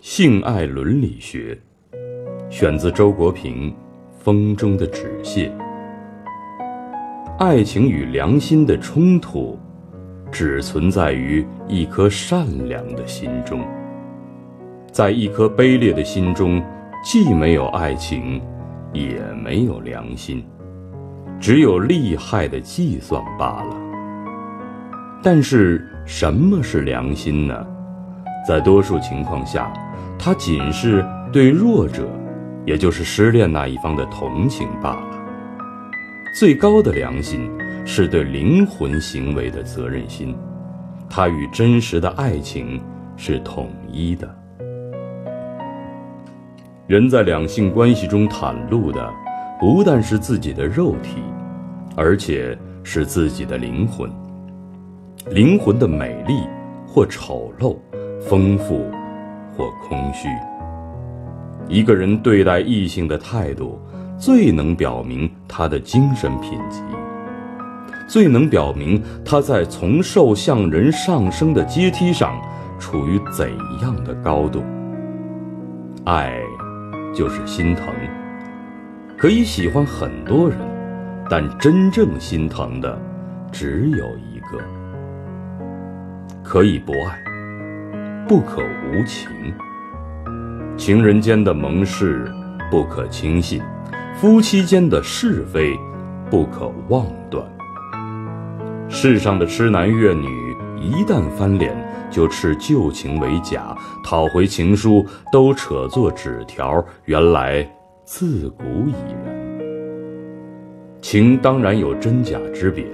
性爱伦理学，选自周国平《风中的纸屑》。爱情与良心的冲突，只存在于一颗善良的心中。在一颗卑劣的心中，既没有爱情，也没有良心，只有利害的计算罢了。但是，什么是良心呢？在多数情况下，它仅是对弱者，也就是失恋那一方的同情罢了。最高的良心是对灵魂行为的责任心，它与真实的爱情是统一的。人在两性关系中袒露的，不但是自己的肉体，而且是自己的灵魂。灵魂的美丽或丑陋，丰富或空虚。一个人对待异性的态度，最能表明他的精神品级，最能表明他在从兽向人上升的阶梯上处于怎样的高度。爱。就是心疼，可以喜欢很多人，但真正心疼的只有一个。可以不爱，不可无情。情人间的盟誓不可轻信，夫妻间的是非不可妄断。世上的痴男怨女，一旦翻脸。就斥旧情为假，讨回情书都扯作纸条，原来自古已然。情当然有真假之别，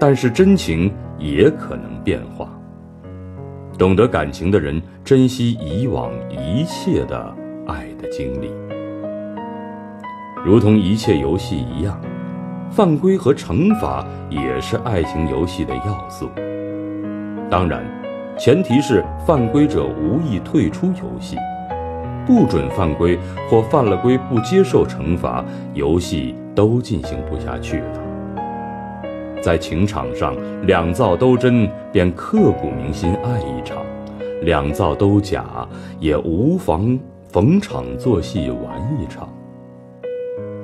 但是真情也可能变化。懂得感情的人，珍惜以往一切的爱的经历，如同一切游戏一样，犯规和惩罚也是爱情游戏的要素。当然。前提是犯规者无意退出游戏，不准犯规或犯了规不接受惩罚，游戏都进行不下去了。在情场上，两造都真便刻骨铭心爱一场，两造都假也无妨逢场作戏玩一场。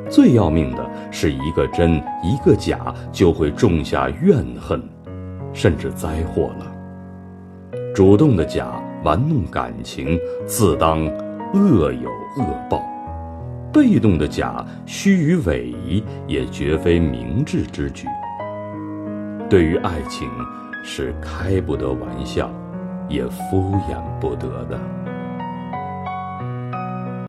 最要命的是一个真一个假，就会种下怨恨，甚至灾祸了。主动的假玩弄感情，自当恶有恶报；被动的假虚与委蛇，也绝非明智之举。对于爱情，是开不得玩笑，也敷衍不得的。